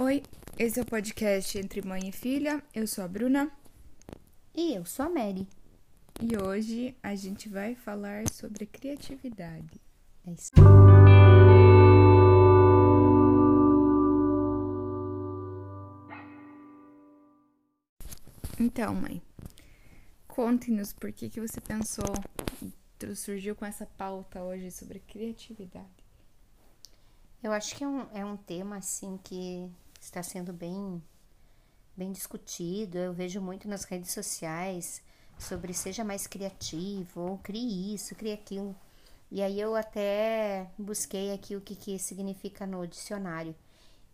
Oi, esse é o podcast Entre Mãe e Filha. Eu sou a Bruna E eu sou a Mary. e hoje a gente vai falar sobre criatividade. É isso. Então, mãe, conte-nos por que, que você pensou, surgiu com essa pauta hoje sobre criatividade. Eu acho que é um, é um tema assim que está sendo bem, bem discutido. Eu vejo muito nas redes sociais sobre seja mais criativo, ou crie isso, crie aquilo. E aí eu até busquei aqui o que, que significa no dicionário.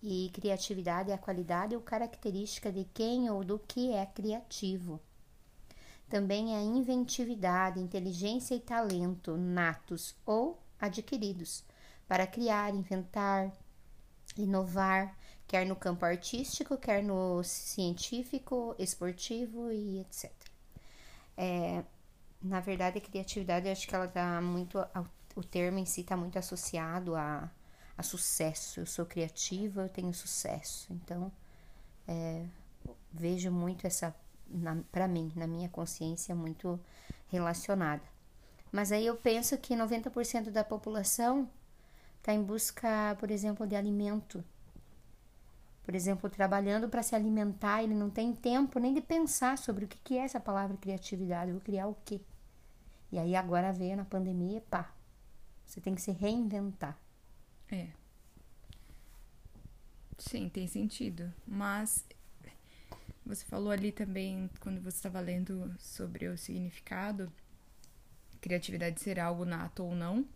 E criatividade é a qualidade ou característica de quem ou do que é criativo. Também é inventividade, inteligência e talento natos ou adquiridos para criar, inventar, inovar, quer no campo artístico, quer no científico, esportivo e etc. É, na verdade, a criatividade, acho que ela tá muito. O termo em si está muito associado a, a sucesso. Eu sou criativa, eu tenho sucesso. Então, é, vejo muito essa, para mim, na minha consciência, muito relacionada. Mas aí eu penso que 90% da população está em busca, por exemplo, de alimento. Por exemplo, trabalhando para se alimentar, ele não tem tempo nem de pensar sobre o que é essa palavra criatividade. Eu vou criar o quê? E aí agora veio na pandemia, pá, você tem que se reinventar. É. Sim, tem sentido. Mas você falou ali também, quando você estava lendo sobre o significado, criatividade ser algo nato ou não.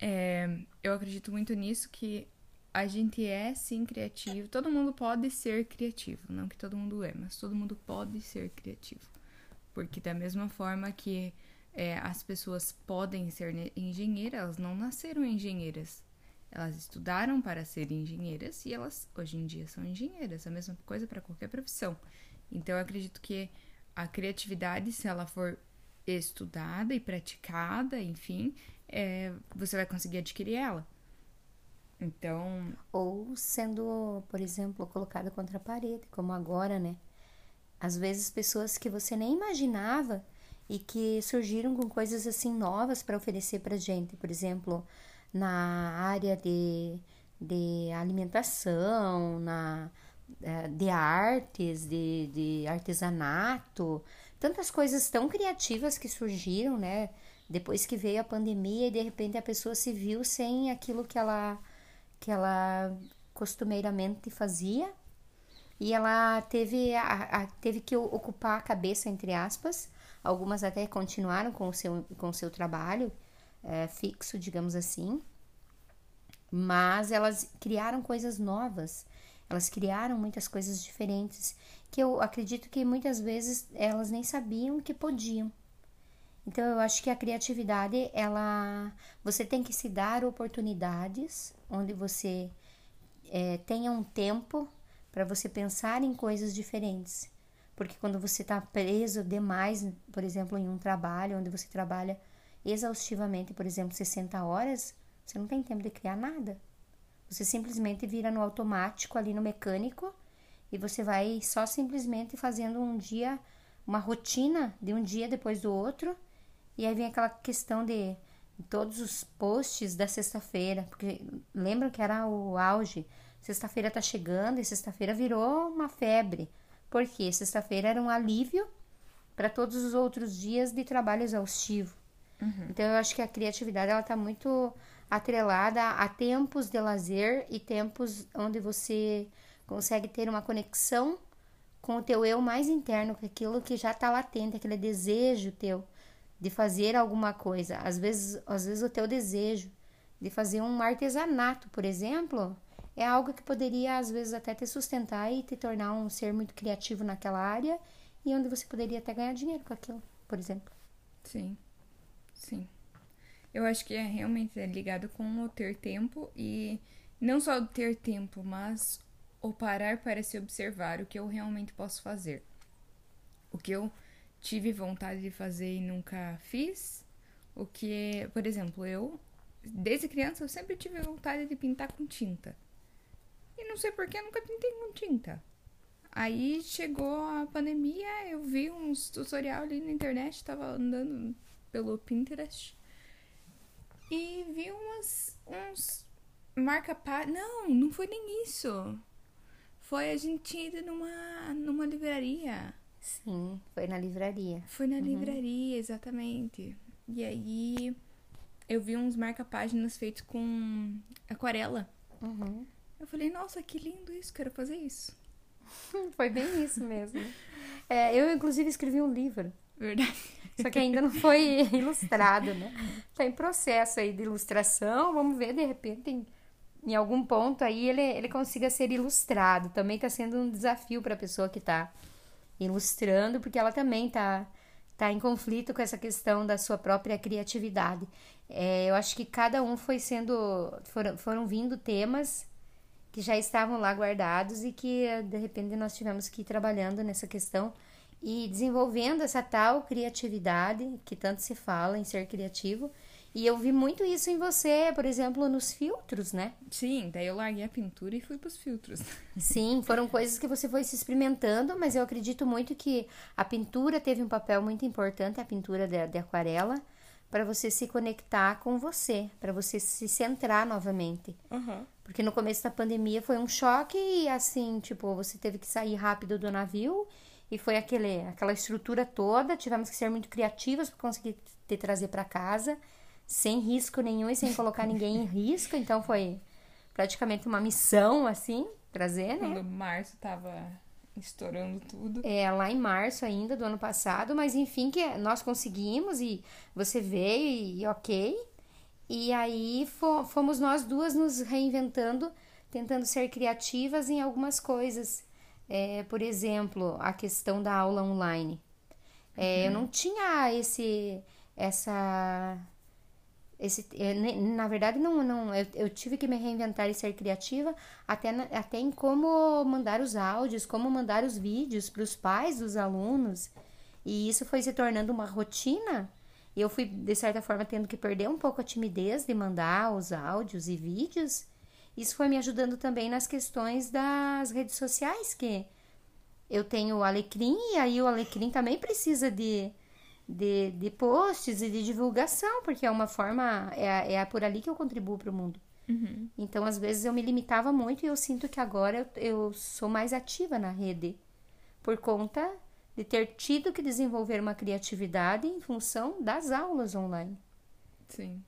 É, eu acredito muito nisso que a gente é sim criativo. Todo mundo pode ser criativo, não que todo mundo é, mas todo mundo pode ser criativo. Porque da mesma forma que é, as pessoas podem ser engenheiras, elas não nasceram engenheiras. Elas estudaram para ser engenheiras e elas hoje em dia são engenheiras. A mesma coisa para qualquer profissão. Então eu acredito que a criatividade, se ela for estudada e praticada, enfim, é, você vai conseguir adquirir ela. Então. Ou sendo, por exemplo, colocada contra a parede, como agora, né? Às vezes pessoas que você nem imaginava e que surgiram com coisas assim novas para oferecer para gente, por exemplo, na área de, de alimentação, na é, de artes, de, de artesanato, tantas coisas tão criativas que surgiram, né? Depois que veio a pandemia e de repente a pessoa se viu sem aquilo que ela que ela costumeiramente fazia. E ela teve a, a, teve que ocupar a cabeça entre aspas. Algumas até continuaram com o seu com o seu trabalho é, fixo digamos assim. Mas elas criaram coisas novas. Elas criaram muitas coisas diferentes que eu acredito que muitas vezes elas nem sabiam que podiam então eu acho que a criatividade, ela você tem que se dar oportunidades onde você é, tenha um tempo para você pensar em coisas diferentes. Porque quando você está preso demais, por exemplo, em um trabalho onde você trabalha exaustivamente, por exemplo, 60 horas, você não tem tempo de criar nada. Você simplesmente vira no automático ali no mecânico e você vai só simplesmente fazendo um dia, uma rotina de um dia depois do outro e aí vem aquela questão de todos os posts da sexta-feira, porque lembram que era o auge. Sexta-feira tá chegando e sexta-feira virou uma febre. Porque sexta-feira era um alívio para todos os outros dias de trabalho exaustivo. Uhum. Então eu acho que a criatividade ela tá muito atrelada a tempos de lazer e tempos onde você consegue ter uma conexão com o teu eu mais interno, com aquilo que já está latente, aquele desejo teu de fazer alguma coisa. Às vezes, às vezes o teu desejo de fazer um artesanato, por exemplo, é algo que poderia às vezes até te sustentar e te tornar um ser muito criativo naquela área e onde você poderia até ganhar dinheiro com aquilo, por exemplo. Sim. Sim. Eu acho que é realmente ligado com o ter tempo e não só ter tempo, mas o parar para se observar o que eu realmente posso fazer. O que eu tive vontade de fazer e nunca fiz. O que, por exemplo, eu, desde criança, eu sempre tive vontade de pintar com tinta. E não, sei porquê, nunca pintei com tinta. Aí chegou a pandemia, eu vi uns tutorial ali na internet, tava andando pelo Pinterest. E vi umas, uns marca página. Não, não foi nem isso. Foi a gente ir numa, numa livraria. Sim, foi na livraria. Foi na uhum. livraria, exatamente. E aí eu vi uns marca-páginas feitos com aquarela. Uhum. Eu falei, nossa, que lindo isso, quero fazer isso. foi bem isso mesmo. É, eu, inclusive, escrevi um livro. Verdade. Só que ainda não foi ilustrado, né? Tá em processo aí de ilustração. Vamos ver, de repente, em, em algum ponto aí ele, ele consiga ser ilustrado. Também tá sendo um desafio para a pessoa que tá ilustrando, porque ela também tá, tá em conflito com essa questão da sua própria criatividade. É, eu acho que cada um foi sendo. Foram, foram vindo temas que já estavam lá guardados e que de repente nós tivemos que ir trabalhando nessa questão e desenvolvendo essa tal criatividade que tanto se fala em ser criativo. E eu vi muito isso em você, por exemplo, nos filtros, né? Sim, daí eu larguei a pintura e fui para os filtros. Sim, foram coisas que você foi se experimentando, mas eu acredito muito que a pintura teve um papel muito importante, a pintura de, de aquarela, para você se conectar com você, para você se centrar novamente. Uhum. Porque no começo da pandemia foi um choque e assim, tipo, você teve que sair rápido do navio e foi aquele, aquela estrutura toda. Tivemos que ser muito criativas para conseguir te trazer para casa, sem risco nenhum e sem colocar ninguém em risco. Então foi praticamente uma missão, assim, trazer, né? Quando março tava estourando tudo. É, lá em março ainda do ano passado, mas enfim, que nós conseguimos e você veio e, e ok. E aí fomos nós duas nos reinventando, tentando ser criativas em algumas coisas. É, por exemplo, a questão da aula online. É, uhum. Eu não tinha esse, essa, esse, é, na verdade não, não, eu, eu, tive que me reinventar e ser criativa até, até em como mandar os áudios, como mandar os vídeos para os pais dos alunos. E isso foi se tornando uma rotina. E eu fui de certa forma tendo que perder um pouco a timidez de mandar os áudios e vídeos isso foi me ajudando também nas questões das redes sociais, que eu tenho o Alecrim e aí o Alecrim também precisa de, de, de posts e de divulgação, porque é uma forma, é, é por ali que eu contribuo para o mundo. Uhum. Então, às vezes, eu me limitava muito e eu sinto que agora eu, eu sou mais ativa na rede, por conta de ter tido que desenvolver uma criatividade em função das aulas online. Sim.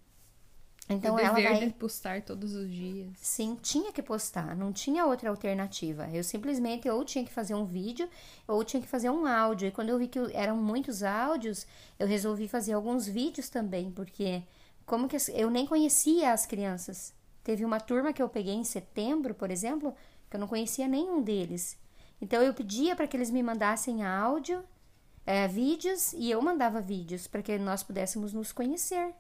Então o ela dever vai de postar todos os dias. Sim, tinha que postar, não tinha outra alternativa. Eu simplesmente ou tinha que fazer um vídeo ou tinha que fazer um áudio. E quando eu vi que eram muitos áudios, eu resolvi fazer alguns vídeos também, porque como que eu nem conhecia as crianças. Teve uma turma que eu peguei em setembro, por exemplo, que eu não conhecia nenhum deles. Então eu pedia para que eles me mandassem áudio, é, vídeos e eu mandava vídeos para que nós pudéssemos nos conhecer.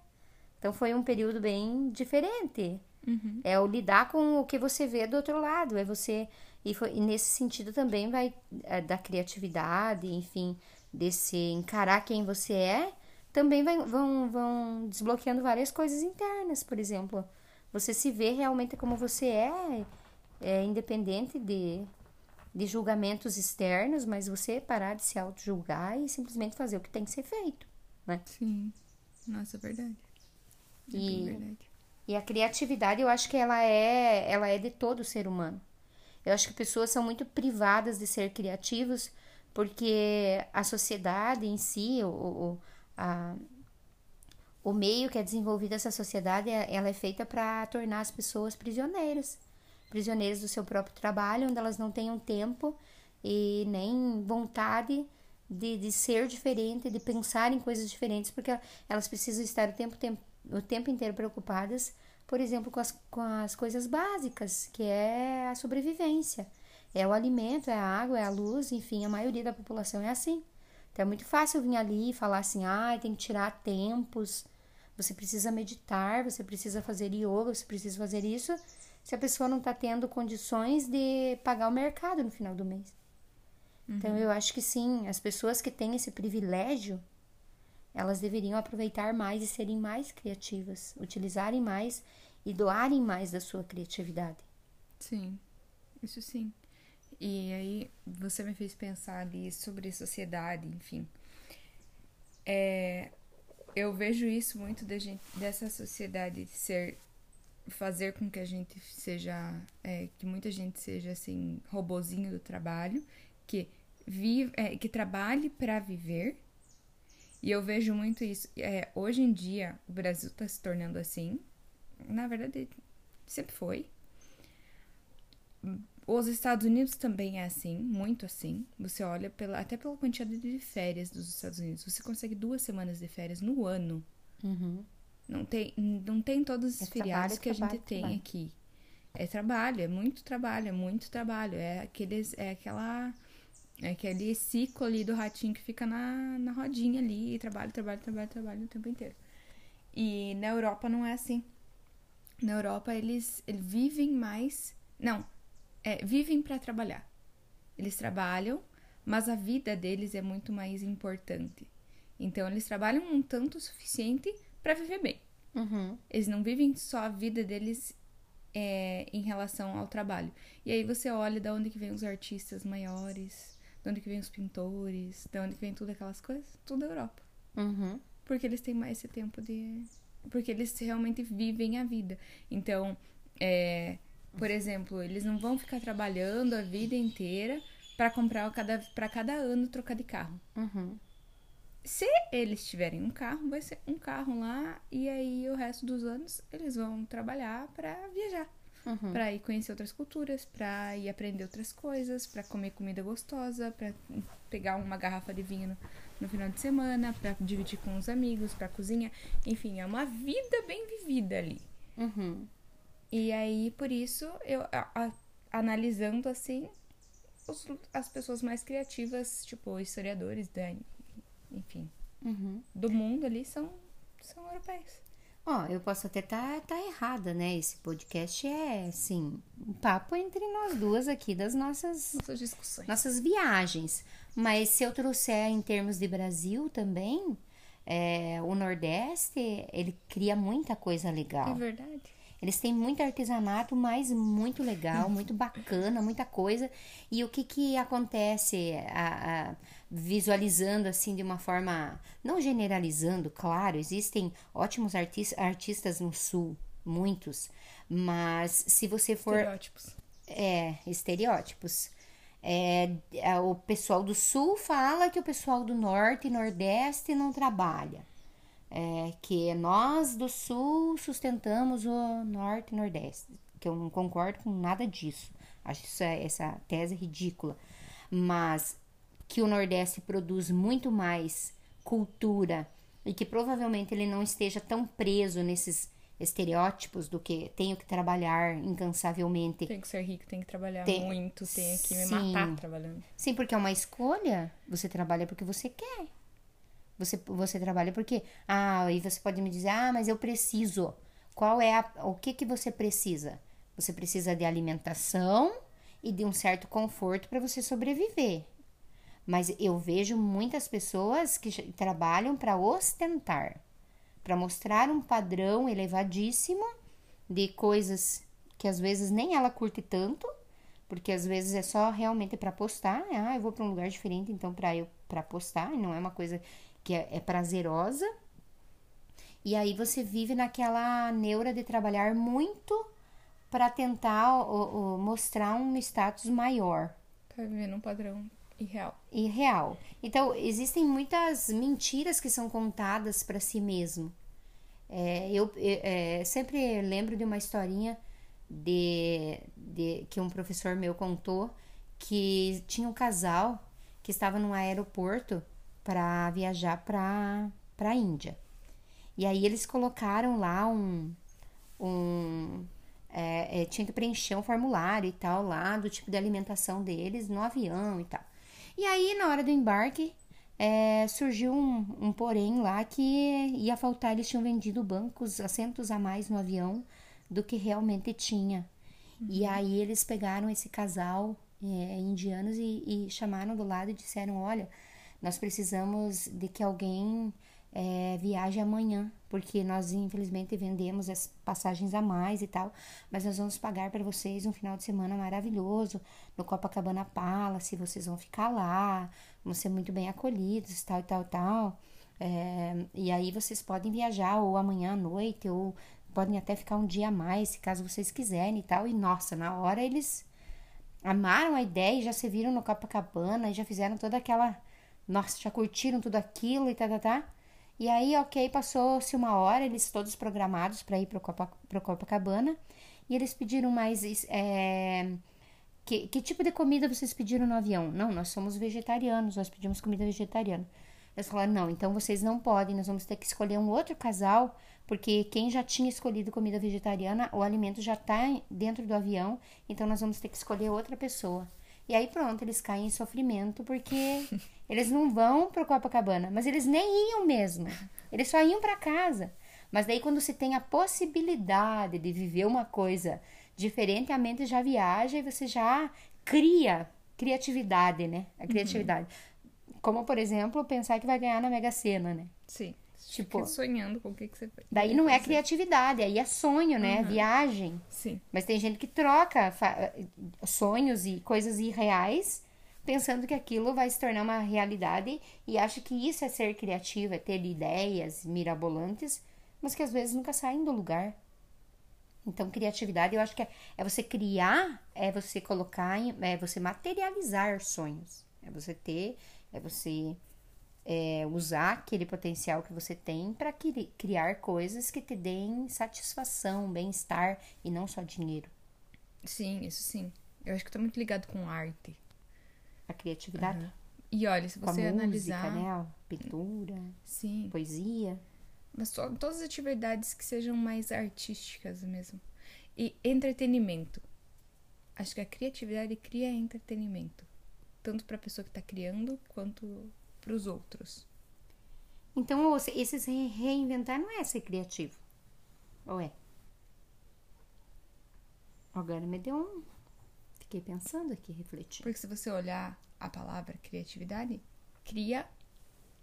Então foi um período bem diferente. Uhum. É o lidar com o que você vê do outro lado. É você. E, foi, e nesse sentido também vai é, da criatividade, enfim, desse encarar quem você é, também vai, vão, vão desbloqueando várias coisas internas, por exemplo. Você se vê realmente como você é, é independente de, de julgamentos externos, mas você parar de se auto-julgar e simplesmente fazer o que tem que ser feito, né? Sim. Nossa, é verdade. É e, e a criatividade, eu acho que ela é, ela é de todo ser humano. Eu acho que pessoas são muito privadas de ser criativos porque a sociedade em si, o, o, a, o meio que é desenvolvido essa sociedade, é, ela é feita para tornar as pessoas prisioneiras. Prisioneiras do seu próprio trabalho, onde elas não tenham tempo e nem vontade de, de ser diferente, de pensar em coisas diferentes, porque elas precisam estar o tempo, tempo o tempo inteiro preocupadas, por exemplo, com as, com as coisas básicas, que é a sobrevivência. É o alimento, é a água, é a luz, enfim, a maioria da população é assim. Então é muito fácil vir ali e falar assim: ah, tem que tirar tempos, você precisa meditar, você precisa fazer yoga, você precisa fazer isso, se a pessoa não está tendo condições de pagar o mercado no final do mês. Então, uhum. Então eu acho que sim, as pessoas que têm esse privilégio elas deveriam aproveitar mais e serem mais criativas, utilizarem mais e doarem mais da sua criatividade. Sim. Isso sim. E aí você me fez pensar ali sobre sociedade, enfim. É, eu vejo isso muito de gente, dessa sociedade ser fazer com que a gente seja é, que muita gente seja assim robozinho do trabalho que vive é, que trabalhe para viver e eu vejo muito isso é, hoje em dia o Brasil está se tornando assim na verdade sempre foi os Estados Unidos também é assim, muito assim. Você olha pela, até pela quantidade de férias dos Estados Unidos. Você consegue duas semanas de férias no ano. Uhum. Não tem, não tem todos os É feriados trabalho, que a trabalho, gente tem trabalho. aqui. É trabalho, é muito trabalho, é muito trabalho. É aqueles, é aquela, é aquele ciclo ali do ratinho que fica na, na rodinha ali, e trabalho, trabalho, trabalho, trabalho o tempo inteiro. E na Europa não é assim. Na Europa eles, eles vivem mais, não, é, vivem para trabalhar. Eles trabalham, mas a vida deles é muito mais importante. Então eles trabalham um tanto o suficiente para viver bem. Uhum. Eles não vivem só a vida deles é, em relação ao trabalho. E aí você olha de onde que vem os artistas maiores, de onde que vem os pintores, de onde que vem tudo aquelas coisas, tudo da Europa. Uhum. Porque eles têm mais esse tempo de. Porque eles realmente vivem a vida. Então, é, por exemplo, eles não vão ficar trabalhando a vida inteira para comprar cada, para cada ano trocar de carro. Uhum. Se eles tiverem um carro, vai ser um carro lá e aí o resto dos anos eles vão trabalhar para viajar, Uhum. Pra ir conhecer outras culturas, pra ir aprender outras coisas, pra comer comida gostosa, pra pegar uma garrafa de vinho no, no final de semana, pra dividir com os amigos, pra cozinhar, enfim, é uma vida bem vivida ali. Uhum. E aí, por isso, eu a- a- analisando assim, os- as pessoas mais criativas, tipo historiadores, da, enfim, Uhum. do mundo ali são, são europeus. Ó, eu posso até estar tá, tá errada, né? Esse podcast é, assim, um papo entre nós duas aqui das nossas, Nossas discussões. nossas viagens. Mas se eu trouxer em termos de Brasil também, é, o Nordeste, ele cria muita coisa É legal. verdade. Eles têm muito artesanato, mas muito legal, muito bacana, muita coisa. E o que que acontece a- a- visualizando assim de uma forma, não generalizando, claro, existem ótimos artis- artistas no sul, muitos, mas se você for Estereótipos. é, estereótipos. É, é, o pessoal do sul fala que o pessoal do norte e nordeste não trabalha. É, que nós do sul sustentamos o norte e nordeste. Que eu não concordo com nada disso. Acho isso, é- essa tese ridícula. Mas que o nordeste produz muito mais cultura e que provavelmente ele não esteja tão preso nesses estereótipos do que tenho que trabalhar incansavelmente Tem que ser rico, tem que trabalhar Tem- muito, tem que me Sim. matar trabalhando. Sim, porque é uma escolha. Você trabalha porque você quer. Você, você trabalha porque. Ah, aí você pode me dizer, ah, mas eu preciso. Qual é a, o que, que você precisa? Você precisa de alimentação e de um certo conforto para você sobreviver. Mas eu vejo muitas pessoas que trabalham para ostentar, para mostrar um padrão elevadíssimo de coisas que às vezes nem ela curte tanto, porque às vezes é só realmente para postar. Ah, eu vou para um lugar diferente, então para eu para postar, não é uma coisa que é, é prazerosa. E aí você vive naquela neura de trabalhar muito para tentar o- o- mostrar um status maior Pra viver num padrão irreal. e real. Então, existem muitas mentiras que são contadas para si mesmo. É, eu é, sempre lembro de uma historinha de, de- que um professor meu contou que tinha um casal que estava num aeroporto para viajar para a Índia. E aí eles colocaram lá um. um é, é, tinha que preencher um formulário e tal lá do tipo de alimentação deles no avião e tal. E aí, na hora do embarque, é, surgiu um, um porém lá que ia faltar. Eles tinham vendido bancos, assentos a mais no avião do que realmente tinha. E aí eles pegaram esse casal é, indianos e, e chamaram do lado e disseram: Olha, nós precisamos de que alguém é, viaje amanhã porque nós infelizmente vendemos as passagens a mais e tal, mas nós vamos pagar para vocês um final de semana maravilhoso no Copacabana Palace, vocês vão ficar lá, vão ser muito bem acolhidos, tal e tal tal. É, e aí vocês podem viajar ou amanhã à noite ou podem até ficar um dia a mais, caso vocês quiserem e tal. E nossa, na hora eles amaram a ideia e já se viram no Copacabana e já fizeram toda aquela. Nossa, já curtiram tudo aquilo e tá, tá, tá. E aí, ok, passou-se uma hora, eles todos programados para ir pro, Copa, pro Copacabana. E eles pediram mais. É, que, que tipo de comida vocês pediram no avião? Não, nós somos vegetarianos, nós pedimos comida vegetariana. Eles falaram: não, então vocês não podem, nós vamos ter que escolher um outro casal porque quem já tinha escolhido comida vegetariana, o alimento já está dentro do avião, então nós vamos ter que escolher outra pessoa. E aí pronto, eles caem em sofrimento porque eles não vão para Copacabana, mas eles nem iam mesmo. Eles só iam para casa. Mas daí quando se tem a possibilidade de viver uma coisa diferente, a mente já viaja e você já cria criatividade, né? A criatividade. Uhum. Como, por exemplo, pensar que vai ganhar na Mega Sena, né? Sim. Tipo, sonhando com o que, que você faz. Daí não é criatividade, aí é sonho, né? Uhum. Viagem. Sim. Mas tem gente que troca sonhos e coisas irreais pensando que aquilo vai se tornar uma realidade e acha que isso é ser criativo, é ter ideias mirabolantes, mas que às vezes nunca saem do lugar. Então, criatividade, eu acho que é, é você criar, é você colocar, é você materializar sonhos. É você ter, é você é, usar aquele potencial que você tem para criar coisas que te deem satisfação, bem-estar e não só dinheiro. Sim, isso sim. Eu acho que tá muito ligado com arte. A criatividade. Uhum. E olha, se você com a analisar. Música, né? Pintura, sim. poesia. Mas todas as atividades que sejam mais artísticas mesmo. E entretenimento. Acho que a criatividade cria entretenimento. Tanto para a pessoa que está criando, quanto para os outros. Então, esse se reinventar não é ser criativo. Ou é? Agora me deu um. Fiquei pensando aqui, refletindo. Porque se você olhar a palavra criatividade, cria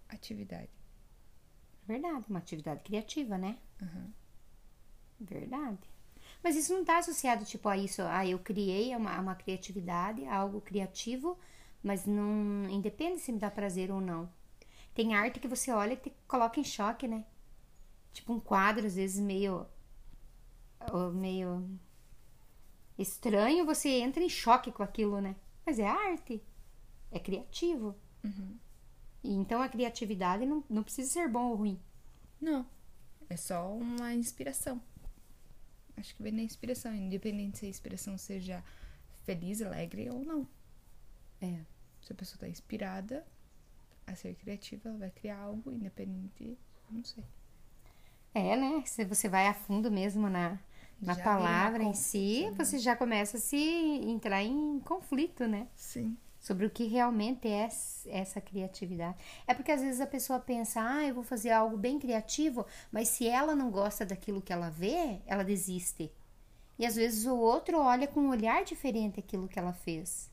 atividade. Verdade, uma atividade criativa, né? Uhum. Verdade. Mas isso não está associado, tipo, a isso. Ah, eu criei uma, uma criatividade, algo criativo mas não independe se me dá prazer ou não. Tem arte que você olha e te coloca em choque, né? Tipo um quadro, às vezes meio meio estranho, você entra em choque com aquilo, né? Mas é arte, é criativo. Uhum. E então a criatividade não, não precisa ser bom ou ruim. Não, é só uma inspiração. Acho que vem na inspiração, independente se a inspiração seja feliz, alegre ou não. É. Se a pessoa está inspirada a ser criativa, ela vai criar algo independente, não sei. É, né? Se você vai a fundo mesmo na, na palavra em si, né? você já começa a se entrar em conflito, né? Sim. Sobre o que realmente é essa criatividade. É porque às vezes a pessoa pensa, ah, eu vou fazer algo bem criativo, mas se ela não gosta daquilo que ela vê, ela desiste. E às vezes o outro olha com um olhar diferente aquilo que ela fez.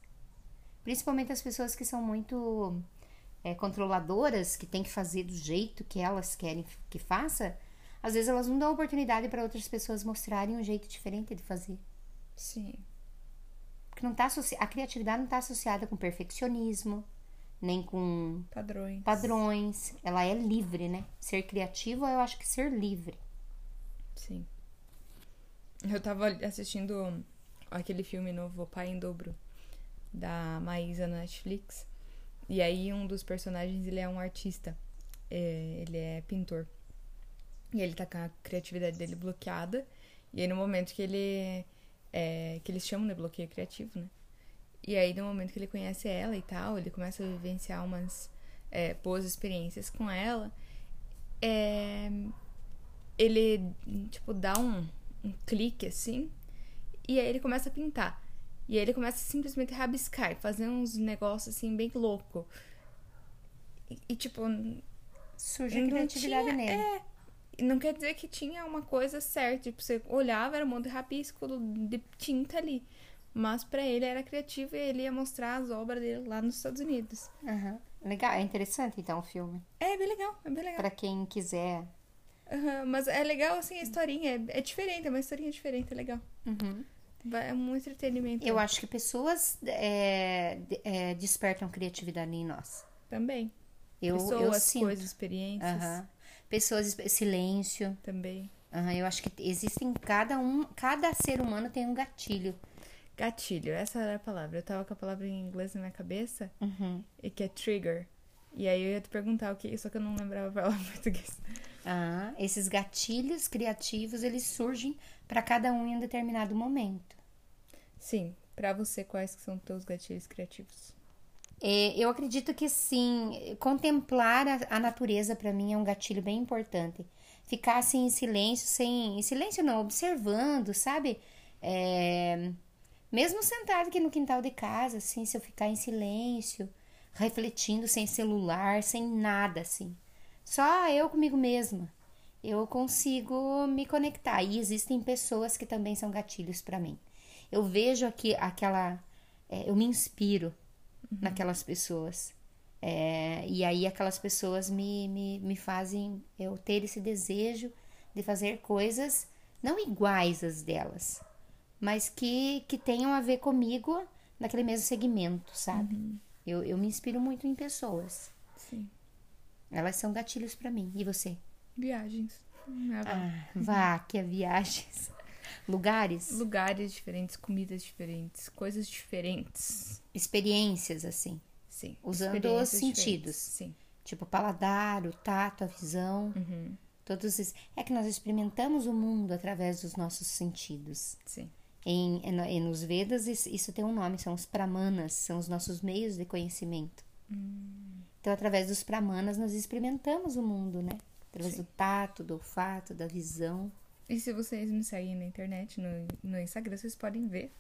Principalmente as pessoas que são muito é, controladoras, que tem que fazer do jeito que elas querem que faça, às vezes elas não dão oportunidade para outras pessoas mostrarem um jeito diferente de fazer. Sim. Porque não tá a criatividade não está associada com perfeccionismo, nem com padrões. padrões. Ela é livre, né? Ser criativo, eu acho que ser livre. Sim. Eu tava assistindo aquele filme novo, O Pai em Dobro da Maísa na Netflix. E aí um dos personagens, ele é um artista. É, ele é pintor. E ele tá com a criatividade dele bloqueada. E aí no momento que ele... É, que eles chamam de bloqueio criativo, né? E aí no momento que ele conhece ela e tal, ele começa a vivenciar umas é, boas experiências com ela. É, ele, tipo, dá um, um clique assim. E aí ele começa a pintar. E ele começa simplesmente a rabiscar e fazer uns negócios assim bem louco. E, e tipo. Surge a criatividade tinha, nele. É, não quer dizer que tinha uma coisa certa. Tipo, você olhava, era um monte de rabisco de tinta ali. Mas para ele era criativo e ele ia mostrar as obras dele lá nos Estados Unidos. Uhum. Legal, é interessante então o filme. É bem legal, é bem legal. Pra quem quiser Aham, mas é legal, assim, a historinha. É, é diferente, é uma historinha diferente, é legal. Vai- É um entretenimento. Eu acho que pessoas é, é, despertam criatividade em nós. Também. Eu, eu Pessoas, sinto. coisas, experiências. Pessoas, silêncio. Também. Eu acho que existem cada um, cada ser humano tem um gatilho. Gatilho, essa era a palavra. Eu tava com a palavra em inglês na minha cabeça, Uhum. e que é trigger. E aí eu ia te perguntar o que, só que eu não lembrava a palavra em português. Ah, esses gatilhos criativos, eles surgem para cada um em um determinado momento. Sim, pra você, quais que são teus gatilhos criativos? É, eu acredito que sim, contemplar a, a natureza para mim é um gatilho bem importante. Ficar assim em silêncio, sem. Em silêncio não, observando, sabe? É, mesmo sentado aqui no quintal de casa, assim, se eu ficar em silêncio, refletindo, sem celular, sem nada, assim. Só eu comigo mesma. Eu consigo me conectar. E existem pessoas que também são gatilhos para mim. Eu vejo aqui aquela. é, eu me inspiro naquelas pessoas. É, e aí aquelas pessoas me, me, me fazem eu ter esse desejo de fazer coisas não iguais às delas, mas que, que tenham a ver comigo naquele mesmo segmento, sabe? Eu, eu me inspiro muito em pessoas. Sim. Elas são gatilhos pra mim. E você? Viagens. Ah, vá. Ah, vá, que é viagens. Lugares, Lugares diferentes, comidas diferentes, coisas diferentes. experiências, assim. Sim. Usando os sentidos. Sim. Tipo, o paladar, o tato, a visão. Uhum. Todos esses... É que nós experimentamos o mundo através dos nossos sentidos. Sim. Em, em- em- nos Vedas, isso, tem um nome, são os pramanas, são os nossos meios de conhecimento. Então, através dos pramanas, nós experimentamos o mundo, né? Através Sim. do tato, do olfato, da visão. E se vocês me seguem na internet, no, no Instagram, vocês podem ver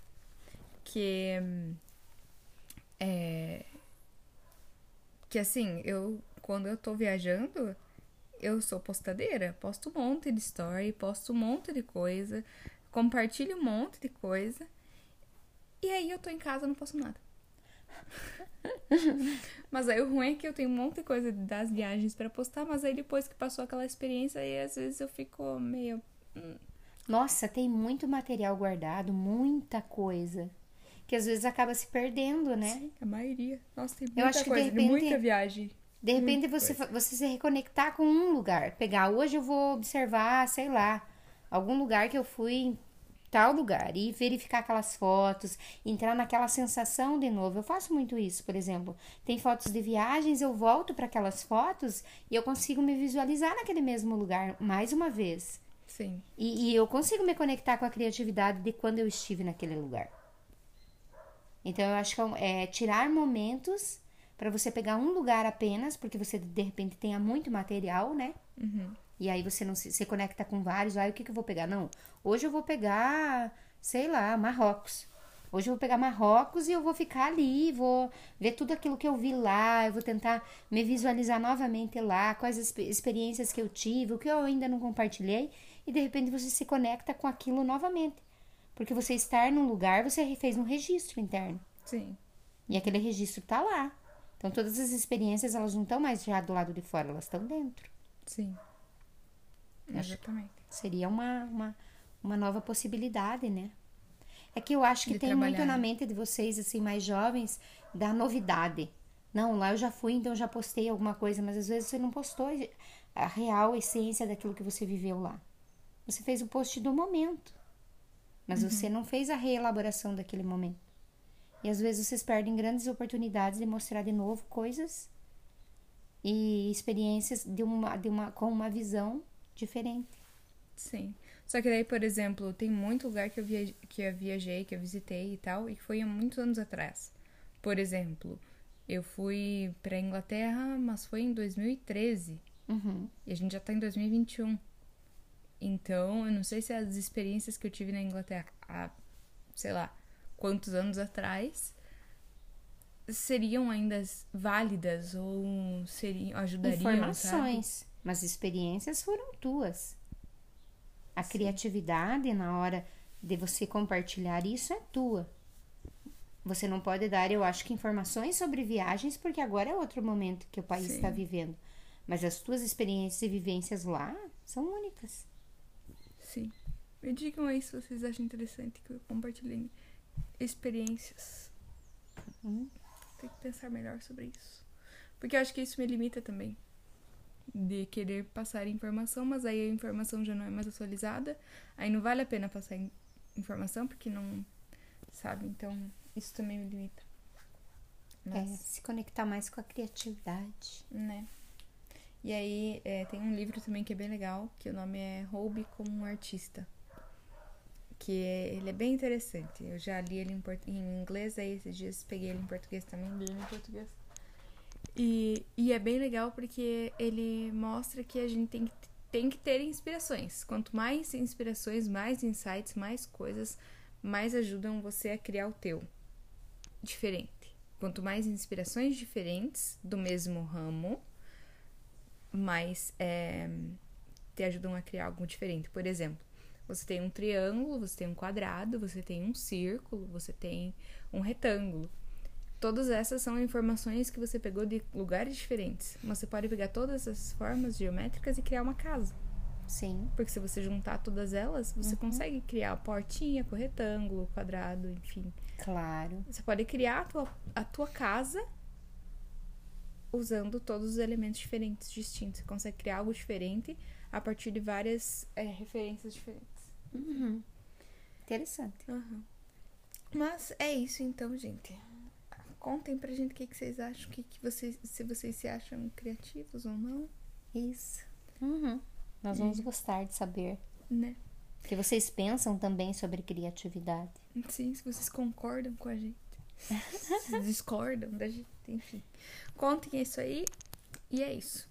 que hum, é que assim, eu quando eu tô viajando, eu sou postadeira, posto um monte de story, posto um monte de coisa, compartilho um monte de coisa. E aí eu tô em casa, não posto nada. mas aí o ruim é que eu tenho um monte de coisa das viagens pra postar, mas aí depois que passou aquela experiência, aí às vezes eu fico meio Nossa, tem muito material guardado, muita coisa. Que às vezes acaba se perdendo, né? Sim, a maioria. Nossa, tem Eu muita acho que, de coisa, de repente- muita viagem. De repente Muita você, coisa. você se reconectar com um lugar. Pegar, hoje eu vou observar, sei lá, algum lugar que eu fui em tal lugar e verificar aquelas fotos, entrar naquela sensação de novo. Eu faço muito isso, por exemplo. Tem fotos de viagens, eu volto para aquelas fotos e eu consigo me visualizar naquele mesmo lugar mais uma vez. Sim, E, e eu consigo me conectar com a criatividade de quando eu estive naquele lugar. Então eu acho que é é tirar momentos para você pegar um lugar apenas, porque você de repente tenha muito material, né? E aí você não se, se conecta com vários. Ah, o que, que eu vou pegar? Não. Hoje eu vou pegar, sei lá, Marrocos. Hoje eu vou pegar Marrocos e eu vou ficar ali, vou ver tudo aquilo que eu vi lá, eu vou tentar me visualizar novamente lá, quais as expe- experiências que eu tive, o que eu ainda não compartilhei, e de repente você se conecta com aquilo novamente. Porque você estar num lugar, você fez um registro interno. sim, E aquele registro tá lá. Então todas as experiências, elas não estão mais já do lado de fora, elas estão dentro. sim. Exatamente. Seria uma, uma, uma nova possibilidade, né? É que eu acho que De tem trabalhar, muito na né? mente de vocês, assim, mais jovens, da novidade. Não, lá eu já fui, então eu já postei alguma coisa, mas às vezes você não postou a real essência daquilo que você viveu lá. Você fez o post do momento, mas Uhum. você não fez a reelaboração daquele momento. E às vezes vocês perdem grandes oportunidades de mostrar de novo coisas e experiências de uma, de uma, com uma visão diferente. Sim. Só que daí, por exemplo, tem muito lugar que eu, viajei, que eu viajei, que eu visitei e tal, e foi há muitos anos atrás. Por exemplo, eu fui pra Inglaterra, mas foi em 2013. Uhum. E a gente já tá em 2021. Então, eu não sei se as experiências que eu tive na Inglaterra há, sei lá, quantos anos atrás seriam ainda válidas ou seriam ajudariam, sabe? informações, mas experiências foram tuas. A criatividade na hora de você compartilhar isso é tua. Você não pode dar, eu acho que informações sobre viagens, porque agora é outro momento que o país Sim. está vivendo. Mas as tuas experiências e vivências lá São únicas. Sim. Me digam aí se vocês acham interessante que eu compartilhe experiências. Hum. Tem que pensar melhor sobre isso. Porque eu acho que isso me limita também. De querer passar informação, mas aí a informação já não é mais atualizada. Aí não vale a pena passar in- informação, porque não. Sabe? Então, isso também me limita. É, Mas, se conectar mais com a criatividade. né? E aí, é, tem um livro também que é bem legal, que o nome é Roube como um Artista. Que é- ele é bem interessante. Eu já li ele em, em inglês, aí esses dias peguei ele em português também, li ele em português. E, e é bem legal porque ele mostra que a gente tem que, tem que ter inspirações. Quanto mais inspirações, mais insights, mais coisas, mais ajudam você a criar o teu diferente. Quanto mais inspirações diferentes do mesmo ramo, mais é, te ajudam a criar algo diferente. Por exemplo, você tem um triângulo, você tem um quadrado, você tem um círculo, você tem um retângulo. Todas essas são informações que você pegou de lugares diferentes. Mas você pode pegar todas essas formas geométricas e criar uma casa. Sim. Porque se você juntar todas elas, você consegue criar a portinha com retângulo, quadrado, enfim. Claro. Você pode criar a tua, a tua casa usando todos os elementos diferentes, distintos. Você consegue criar algo diferente a partir de várias é, referências diferentes. Uhum. Interessante. Mas é isso então, gente. Contem pra gente o que, que vocês acham, que, que vocês, se vocês se acham criativos ou não, Isso. Uhum. Nós vamos gostar de saber né? o que vocês pensam também sobre criatividade. Sim, se vocês concordam com a gente. se discordam da gente, enfim. Contem isso aí. E é isso.